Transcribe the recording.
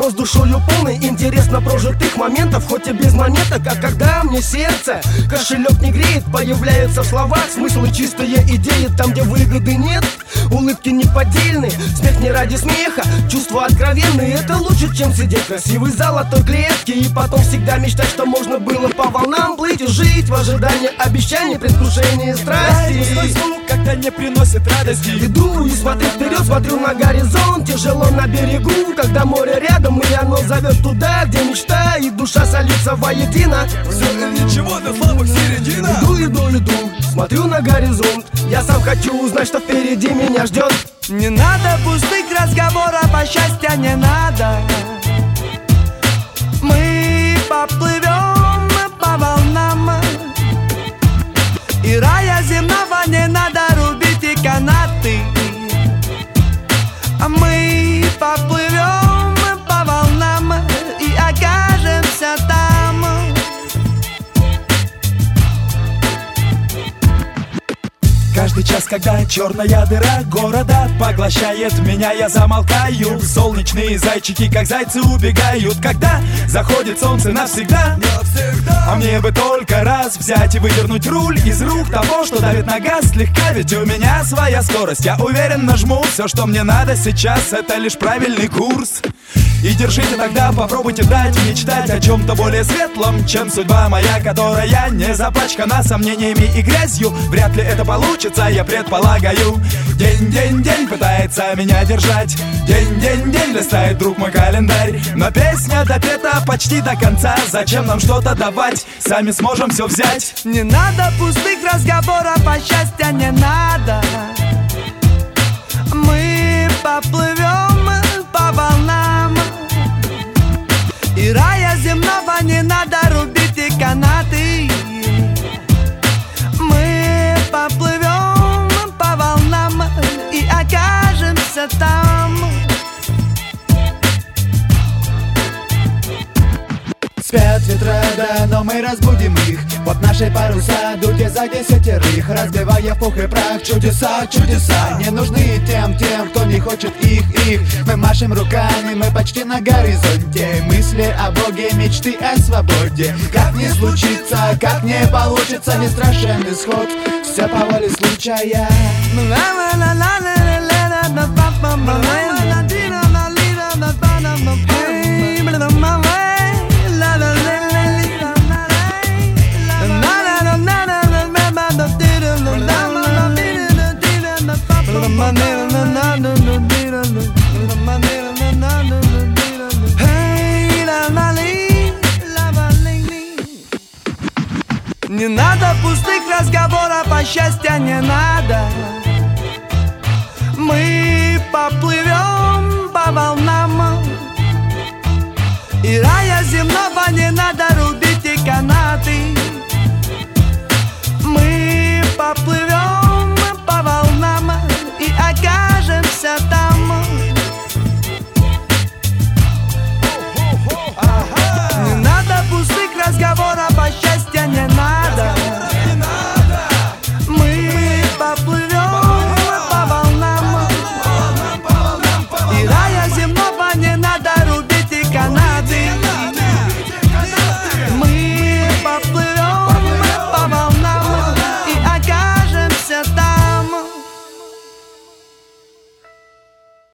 Но с душою полной интересно прожитых моментов Хоть и без монеток, а когда мне сердце Кошелек не греет, появляются в словах Смыслы чистые идеи там, где выгоды нет Улыбки неподдельные, смех не ради смеха Чувства откровенные, это лучше, чем сидеть в красивой золотой клетке И потом всегда мечтать, что можно было по волнам плыть И жить в ожидании обещаний, предвкушении страсти. Звук, когда не приносит радости. Иду и смотрю вперед, смотрю на горизонт Тяжело на берегу, когда море рядом И оно зовет туда, где мечта И душа солится воедино. Все или ничего, до слабых середина. Иду, иду, иду, смотрю на горизонт. Я сам хочу узнать, что впереди меня ждет. Не надо пустых разговоров, а счастья не надо. Мы поплывем Каждый час, когда черная дыра города поглощает меня, я замолкаю. Солнечные зайчики, как зайцы, убегают Когда заходит солнце навсегда. А мне бы только раз взять и выдернуть руль из рук того, что давит на газ слегка Ведь у меня своя скорость, я уверен нажму Все, что мне надо сейчас, это лишь правильный курс и держите тогда, попробуйте дать мечтать о чем-то более светлом, чем судьба моя, которая не запачкана сомнениями и грязью. Вряд ли это получится, я предполагаю. День, день, день пытается меня держать. День, день, день листает друг мой календарь. Но песня допета почти до конца. Зачем нам что-то давать? Сами сможем все взять. Не надо пустых разговоров, а счастья не надо Мы поплывем Спят ветра, да, но мы разбудим их. Вот наши паруса, дуть за десятерых Разбивая пух и прах, чудеса, чудеса. Не нужны тем, тем, кто не хочет их, их. Мы машем руками, мы почти на горизонте. Мысли о Боге, мечты о свободе. Как не случится, как не получится Не страшен исход, все по воле случая Не надо пустых разговоров, а счастья не надо. Мы поплывем по волнам. И надо